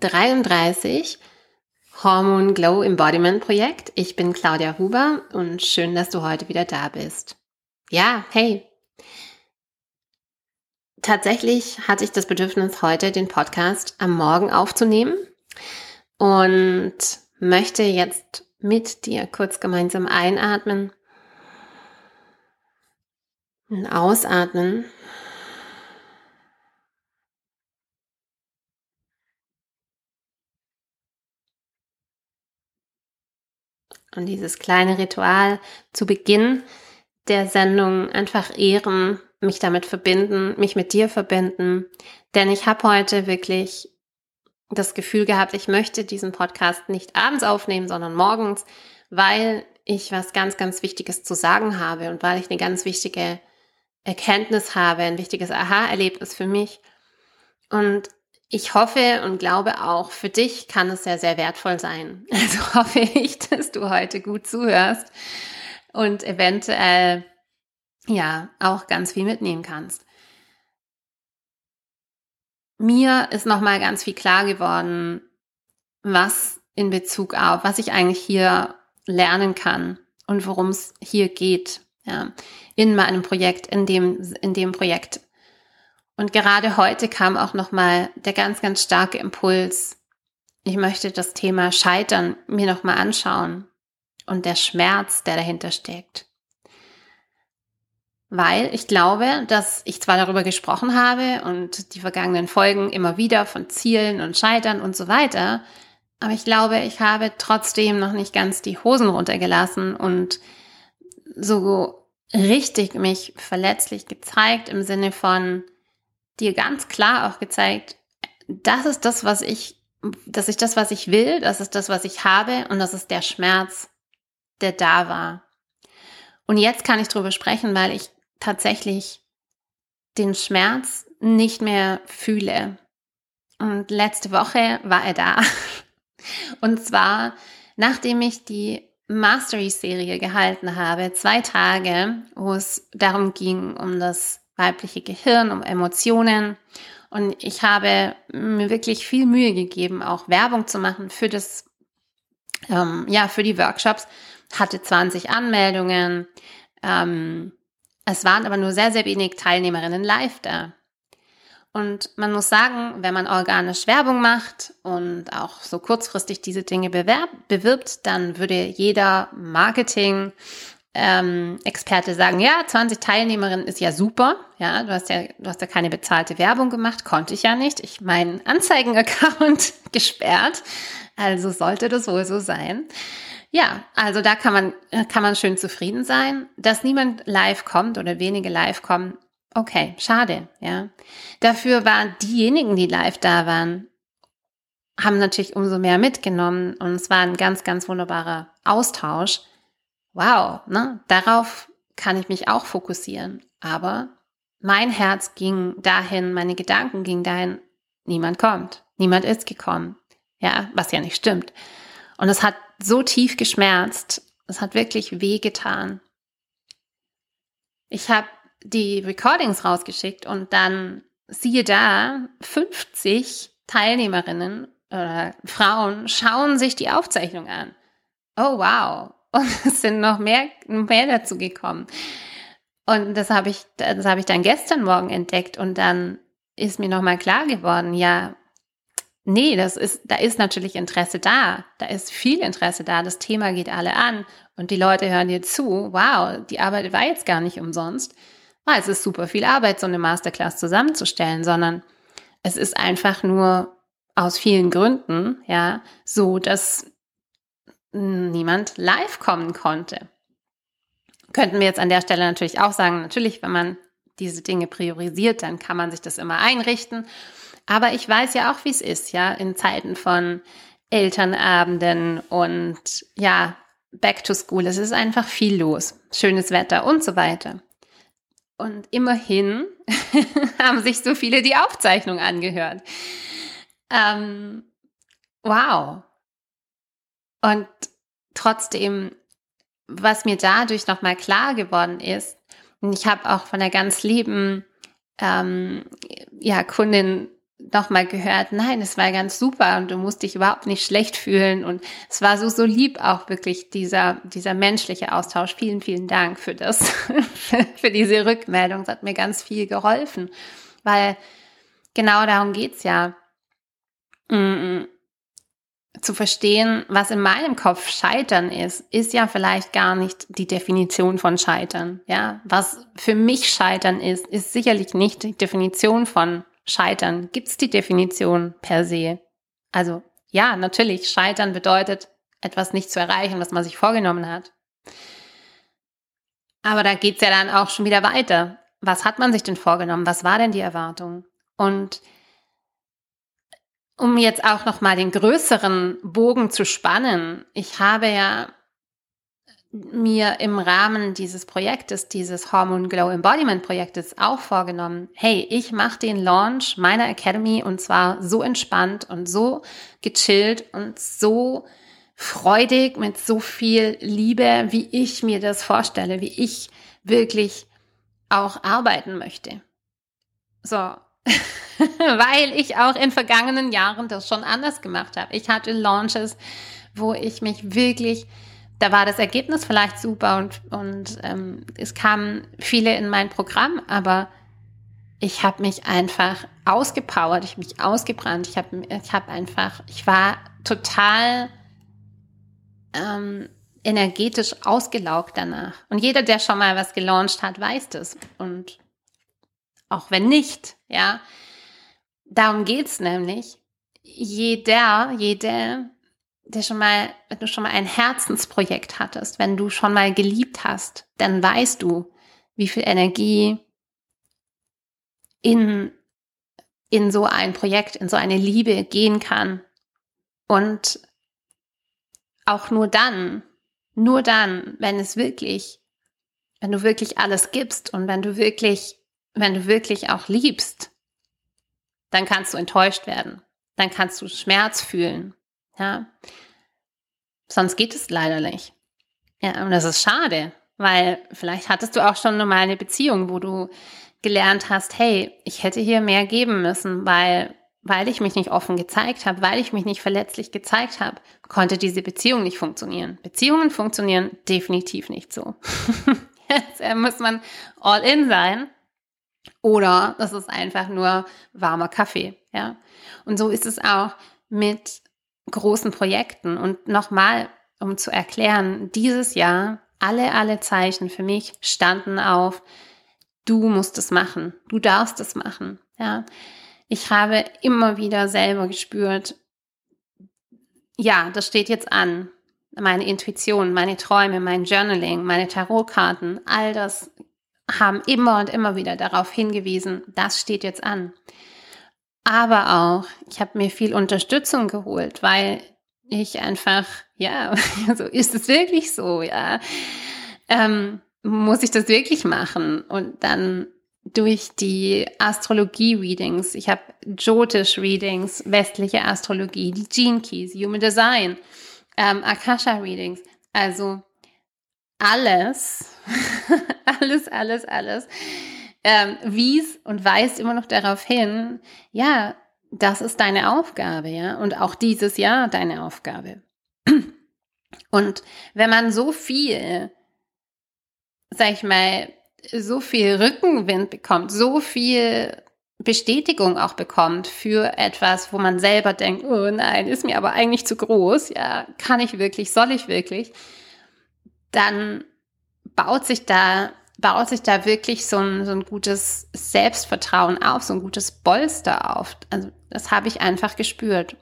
33 Hormon Glow Embodiment Projekt. Ich bin Claudia Huber und schön, dass du heute wieder da bist. Ja, hey. Tatsächlich hatte ich das Bedürfnis, heute den Podcast am Morgen aufzunehmen und möchte jetzt mit dir kurz gemeinsam einatmen und ausatmen. Und dieses kleine Ritual zu Beginn der Sendung einfach ehren, mich damit verbinden, mich mit dir verbinden. Denn ich habe heute wirklich das Gefühl gehabt, ich möchte diesen Podcast nicht abends aufnehmen, sondern morgens, weil ich was ganz, ganz Wichtiges zu sagen habe und weil ich eine ganz wichtige Erkenntnis habe, ein wichtiges Aha-Erlebnis für mich. Und ich hoffe und glaube auch, für dich kann es sehr, sehr wertvoll sein. Also hoffe ich, dass du heute gut zuhörst und eventuell ja auch ganz viel mitnehmen kannst. Mir ist nochmal ganz viel klar geworden, was in Bezug auf, was ich eigentlich hier lernen kann und worum es hier geht, ja, in meinem Projekt, in dem, in dem Projekt. Und gerade heute kam auch nochmal der ganz, ganz starke Impuls. Ich möchte das Thema Scheitern mir nochmal anschauen und der Schmerz, der dahinter steckt. Weil ich glaube, dass ich zwar darüber gesprochen habe und die vergangenen Folgen immer wieder von Zielen und Scheitern und so weiter, aber ich glaube, ich habe trotzdem noch nicht ganz die Hosen runtergelassen und so richtig mich verletzlich gezeigt im Sinne von dir ganz klar auch gezeigt, das ist das, was ich, das ist das, was ich will, das ist das, was ich habe und das ist der Schmerz, der da war. Und jetzt kann ich drüber sprechen, weil ich tatsächlich den Schmerz nicht mehr fühle. Und letzte Woche war er da. Und zwar, nachdem ich die Mastery-Serie gehalten habe, zwei Tage, wo es darum ging, um das weibliche Gehirn, um Emotionen. Und ich habe mir wirklich viel Mühe gegeben, auch Werbung zu machen für das, ähm, ja, für die Workshops. Hatte 20 Anmeldungen. Ähm, es waren aber nur sehr, sehr wenig Teilnehmerinnen live da. Und man muss sagen, wenn man organisch Werbung macht und auch so kurzfristig diese Dinge bewerb, bewirbt, dann würde jeder Marketing ähm, Experte sagen, ja, 20 Teilnehmerinnen ist ja super. Ja, du hast ja, du hast ja keine bezahlte Werbung gemacht, konnte ich ja nicht. Ich meinen Anzeigen-Account gesperrt. Also sollte das wohl so sein. Ja, also da kann man, kann man schön zufrieden sein. Dass niemand live kommt oder wenige live kommen, okay, schade, ja. Dafür waren diejenigen, die live da waren, haben natürlich umso mehr mitgenommen und es war ein ganz, ganz wunderbarer Austausch. Wow, ne? Darauf kann ich mich auch fokussieren. Aber mein Herz ging dahin, meine Gedanken gingen dahin, niemand kommt, niemand ist gekommen. Ja, was ja nicht stimmt. Und es hat so tief geschmerzt. Es hat wirklich weh getan. Ich habe die Recordings rausgeschickt und dann siehe da, 50 Teilnehmerinnen oder Frauen schauen sich die Aufzeichnung an. Oh wow. Und es sind noch mehr, mehr dazu gekommen. Und das habe ich, das habe ich dann gestern Morgen entdeckt und dann ist mir nochmal klar geworden, ja, Nee, das ist, da ist natürlich Interesse da. Da ist viel Interesse da. Das Thema geht alle an und die Leute hören dir zu. Wow, die Arbeit war jetzt gar nicht umsonst. Ah, es ist super viel Arbeit, so eine Masterclass zusammenzustellen, sondern es ist einfach nur aus vielen Gründen, ja, so, dass niemand live kommen konnte. Könnten wir jetzt an der Stelle natürlich auch sagen, natürlich, wenn man diese Dinge priorisiert, dann kann man sich das immer einrichten aber ich weiß ja auch, wie es ist, ja, in Zeiten von Elternabenden und ja, back to school. Es ist einfach viel los. Schönes Wetter und so weiter. Und immerhin haben sich so viele die Aufzeichnung angehört. Ähm, wow. Und trotzdem, was mir dadurch nochmal klar geworden ist, und ich habe auch von einer ganz lieben ähm, ja, Kundin nochmal gehört, nein, es war ganz super und du musst dich überhaupt nicht schlecht fühlen und es war so, so lieb auch wirklich dieser, dieser menschliche Austausch. Vielen, vielen Dank für das, für diese Rückmeldung. Es hat mir ganz viel geholfen, weil genau darum geht's ja. Mm, zu verstehen, was in meinem Kopf Scheitern ist, ist ja vielleicht gar nicht die Definition von Scheitern. Ja, was für mich Scheitern ist, ist sicherlich nicht die Definition von Scheitern. Gibt es die Definition per se? Also ja, natürlich, Scheitern bedeutet, etwas nicht zu erreichen, was man sich vorgenommen hat. Aber da geht's ja dann auch schon wieder weiter. Was hat man sich denn vorgenommen? Was war denn die Erwartung? Und um jetzt auch noch mal den größeren Bogen zu spannen, ich habe ja mir im Rahmen dieses Projektes, dieses Hormone Glow Embodiment Projektes auch vorgenommen, hey, ich mache den Launch meiner Academy und zwar so entspannt und so gechillt und so freudig mit so viel Liebe, wie ich mir das vorstelle, wie ich wirklich auch arbeiten möchte. So, weil ich auch in vergangenen Jahren das schon anders gemacht habe. Ich hatte Launches, wo ich mich wirklich, da war das Ergebnis vielleicht super und, und ähm, es kamen viele in mein Programm, aber ich habe mich einfach ausgepowert, ich habe mich ausgebrannt, ich habe ich hab einfach, ich war total ähm, energetisch ausgelaugt danach. Und jeder, der schon mal was gelauncht hat, weiß das. Und auch wenn nicht, ja. Darum geht's nämlich. Jeder, jede, der schon mal, wenn du schon mal ein Herzensprojekt hattest, wenn du schon mal geliebt hast, dann weißt du, wie viel Energie in, in so ein Projekt, in so eine Liebe gehen kann. Und auch nur dann, nur dann, wenn es wirklich, wenn du wirklich alles gibst und wenn du wirklich wenn du wirklich auch liebst, dann kannst du enttäuscht werden. Dann kannst du Schmerz fühlen. Ja. Sonst geht es leider nicht. Ja, und das ist schade, weil vielleicht hattest du auch schon mal eine Beziehung, wo du gelernt hast, hey, ich hätte hier mehr geben müssen, weil, weil ich mich nicht offen gezeigt habe, weil ich mich nicht verletzlich gezeigt habe, konnte diese Beziehung nicht funktionieren. Beziehungen funktionieren definitiv nicht so. Jetzt muss man all in sein oder das ist einfach nur warmer Kaffee, ja. Und so ist es auch mit großen Projekten. Und nochmal, um zu erklären, dieses Jahr, alle, alle Zeichen für mich standen auf, du musst es machen, du darfst es machen, ja. Ich habe immer wieder selber gespürt, ja, das steht jetzt an. Meine Intuition, meine Träume, mein Journaling, meine Tarotkarten, all das haben immer und immer wieder darauf hingewiesen, das steht jetzt an. Aber auch, ich habe mir viel Unterstützung geholt, weil ich einfach, ja, so ist es wirklich so, ja. Ähm, muss ich das wirklich machen? Und dann durch die Astrologie-Readings, ich habe Jyotish-Readings, westliche Astrologie, die Gene Keys, Human Design, ähm, Akasha-Readings, also alles, alles, alles, alles, ähm, wies und weist immer noch darauf hin, ja, das ist deine Aufgabe, ja, und auch dieses Jahr deine Aufgabe. Und wenn man so viel, sag ich mal, so viel Rückenwind bekommt, so viel Bestätigung auch bekommt für etwas, wo man selber denkt, oh nein, ist mir aber eigentlich zu groß, ja, kann ich wirklich, soll ich wirklich, dann baut sich da, baut sich da wirklich so ein, so ein gutes Selbstvertrauen auf, so ein gutes Bolster auf. Also das habe ich einfach gespürt.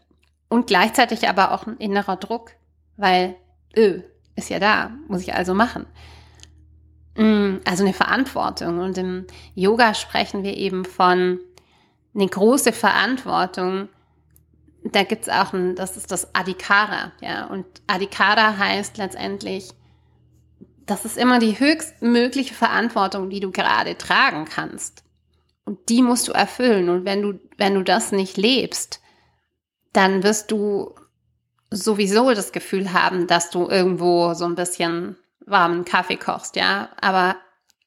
Und gleichzeitig aber auch ein innerer Druck, weil, öh, ist ja da, muss ich also machen. Mm, also eine Verantwortung. Und im Yoga sprechen wir eben von eine große Verantwortung. Da gibt es auch ein, das ist das Adhikara, ja. Und Adhikara heißt letztendlich das ist immer die höchstmögliche Verantwortung, die du gerade tragen kannst. Und die musst du erfüllen. Und wenn du, wenn du das nicht lebst, dann wirst du sowieso das Gefühl haben, dass du irgendwo so ein bisschen warmen Kaffee kochst, ja, aber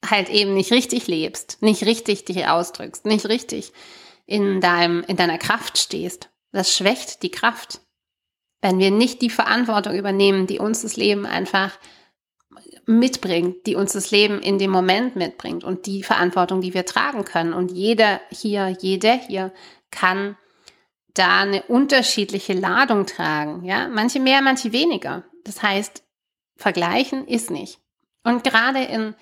halt eben nicht richtig lebst, nicht richtig dich ausdrückst, nicht richtig in deinem, in deiner Kraft stehst. Das schwächt die Kraft. Wenn wir nicht die Verantwortung übernehmen, die uns das Leben einfach mitbringt, die uns das Leben in dem Moment mitbringt und die Verantwortung, die wir tragen können. Und jeder hier, jede hier kann da eine unterschiedliche Ladung tragen. Ja, manche mehr, manche weniger. Das heißt, vergleichen ist nicht. Und gerade in,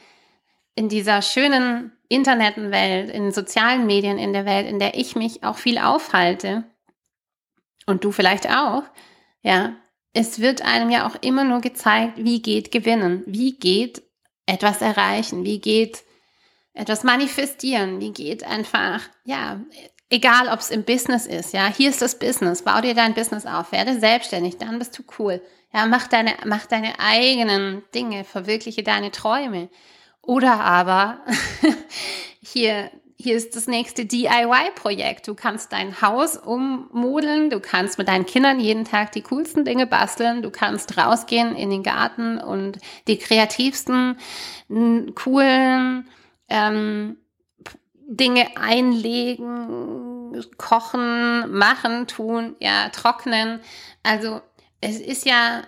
in dieser schönen Internetenwelt, in sozialen Medien in der Welt, in der ich mich auch viel aufhalte, und du vielleicht auch, ja, es wird einem ja auch immer nur gezeigt, wie geht gewinnen, wie geht etwas erreichen, wie geht etwas manifestieren, wie geht einfach, ja, egal ob es im Business ist, ja, hier ist das Business, bau dir dein Business auf, werde selbstständig, dann bist du cool. Ja, mach deine, mach deine eigenen Dinge, verwirkliche deine Träume. Oder aber hier hier ist das nächste DIY-Projekt. Du kannst dein Haus ummodeln, du kannst mit deinen Kindern jeden Tag die coolsten Dinge basteln, du kannst rausgehen in den Garten und die kreativsten, coolen ähm, Dinge einlegen, kochen, machen, tun, ja, trocknen. Also es ist ja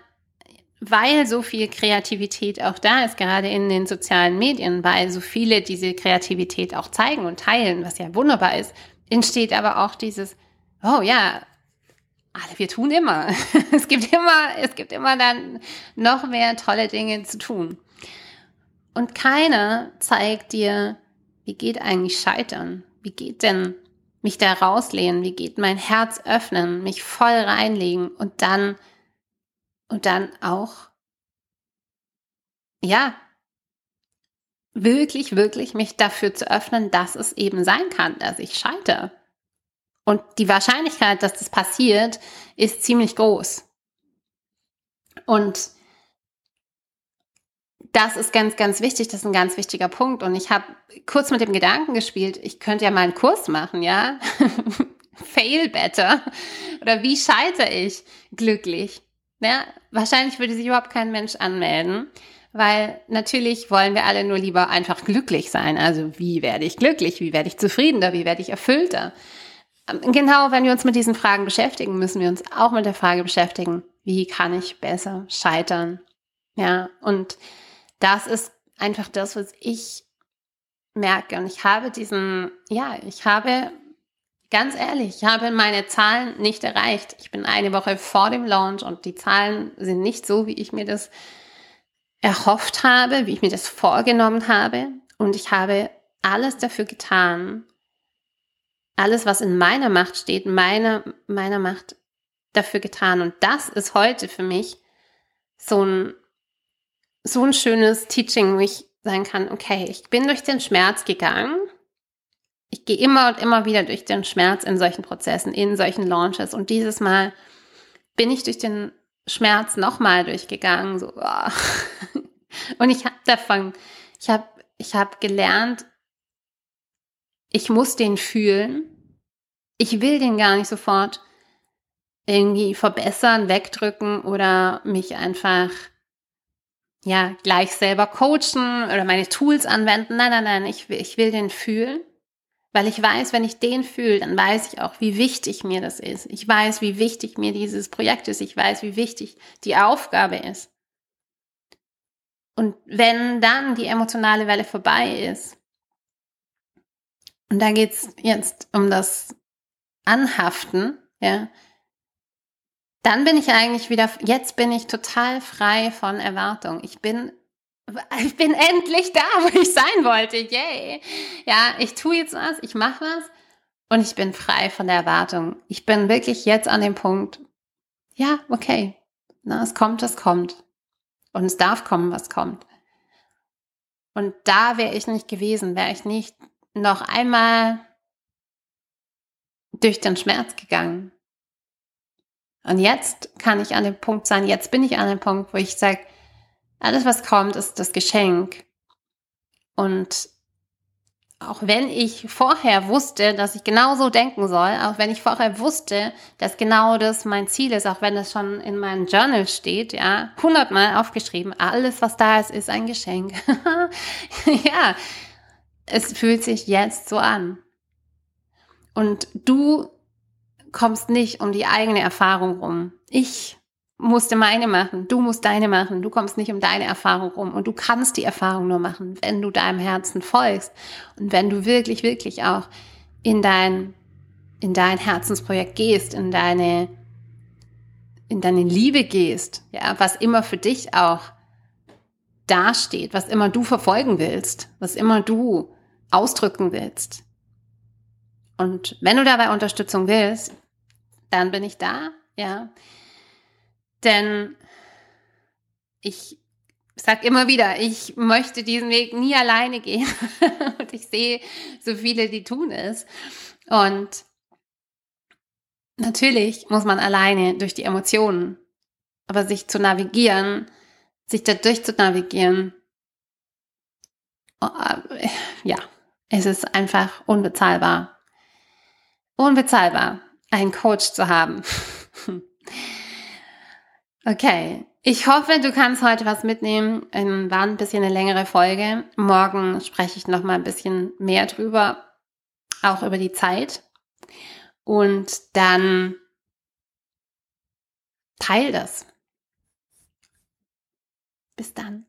weil so viel Kreativität auch da ist, gerade in den sozialen Medien, weil so viele diese Kreativität auch zeigen und teilen, was ja wunderbar ist, entsteht aber auch dieses, oh ja, alle, wir tun immer. es gibt immer, es gibt immer dann noch mehr tolle Dinge zu tun. Und keiner zeigt dir, wie geht eigentlich Scheitern? Wie geht denn mich da rauslehnen? Wie geht mein Herz öffnen, mich voll reinlegen und dann und dann auch, ja, wirklich, wirklich mich dafür zu öffnen, dass es eben sein kann, dass ich scheitere. Und die Wahrscheinlichkeit, dass das passiert, ist ziemlich groß. Und das ist ganz, ganz wichtig. Das ist ein ganz wichtiger Punkt. Und ich habe kurz mit dem Gedanken gespielt, ich könnte ja mal einen Kurs machen, ja? Fail better. Oder wie scheitere ich glücklich? Ja, wahrscheinlich würde sich überhaupt kein Mensch anmelden, weil natürlich wollen wir alle nur lieber einfach glücklich sein. Also wie werde ich glücklich? Wie werde ich zufriedener? Wie werde ich erfüllter? Ähm, genau, wenn wir uns mit diesen Fragen beschäftigen, müssen wir uns auch mit der Frage beschäftigen, wie kann ich besser scheitern? Ja, und das ist einfach das, was ich merke. Und ich habe diesen, ja, ich habe Ganz ehrlich, ich habe meine Zahlen nicht erreicht. Ich bin eine Woche vor dem Launch und die Zahlen sind nicht so, wie ich mir das erhofft habe, wie ich mir das vorgenommen habe. Und ich habe alles dafür getan, alles, was in meiner Macht steht, meiner, meiner Macht dafür getan. Und das ist heute für mich so ein, so ein schönes Teaching, wo ich sagen kann, okay, ich bin durch den Schmerz gegangen ich gehe immer und immer wieder durch den Schmerz in solchen Prozessen, in solchen Launches. Und dieses Mal bin ich durch den Schmerz nochmal durchgegangen. So, oh. Und ich habe davon, ich habe ich hab gelernt, ich muss den fühlen. Ich will den gar nicht sofort irgendwie verbessern, wegdrücken oder mich einfach ja gleich selber coachen oder meine Tools anwenden. Nein, nein, nein, ich ich will den fühlen. Weil ich weiß, wenn ich den fühle, dann weiß ich auch, wie wichtig mir das ist. Ich weiß, wie wichtig mir dieses Projekt ist. Ich weiß, wie wichtig die Aufgabe ist. Und wenn dann die emotionale Welle vorbei ist, und da geht's jetzt um das Anhaften, ja, dann bin ich eigentlich wieder, jetzt bin ich total frei von Erwartung. Ich bin ich bin endlich da, wo ich sein wollte. Yay. Ja, ich tue jetzt was, ich mache was und ich bin frei von der Erwartung. Ich bin wirklich jetzt an dem Punkt, ja, okay, na, es kommt, es kommt. Und es darf kommen, was kommt. Und da wäre ich nicht gewesen, wäre ich nicht noch einmal durch den Schmerz gegangen. Und jetzt kann ich an dem Punkt sein, jetzt bin ich an dem Punkt, wo ich sage, alles, was kommt, ist das Geschenk. Und auch wenn ich vorher wusste, dass ich genau so denken soll, auch wenn ich vorher wusste, dass genau das mein Ziel ist, auch wenn es schon in meinem Journal steht, ja, hundertmal aufgeschrieben, alles, was da ist, ist ein Geschenk. ja, es fühlt sich jetzt so an. Und du kommst nicht um die eigene Erfahrung rum. Ich musste meine machen, du musst deine machen, du kommst nicht um deine Erfahrung rum und du kannst die Erfahrung nur machen, wenn du deinem Herzen folgst und wenn du wirklich, wirklich auch in dein, in dein Herzensprojekt gehst, in deine, in deine Liebe gehst, ja, was immer für dich auch dasteht, was immer du verfolgen willst, was immer du ausdrücken willst. Und wenn du dabei Unterstützung willst, dann bin ich da, ja. Denn ich sag immer wieder, ich möchte diesen Weg nie alleine gehen. und ich sehe so viele, die tun es. Und natürlich muss man alleine durch die Emotionen, aber sich zu navigieren, sich da durch zu navigieren, ja, es ist einfach unbezahlbar. Unbezahlbar, einen Coach zu haben. Okay, ich hoffe, du kannst heute was mitnehmen. Ähm, war ein bisschen eine längere Folge. Morgen spreche ich noch mal ein bisschen mehr drüber, auch über die Zeit. Und dann teil das. Bis dann.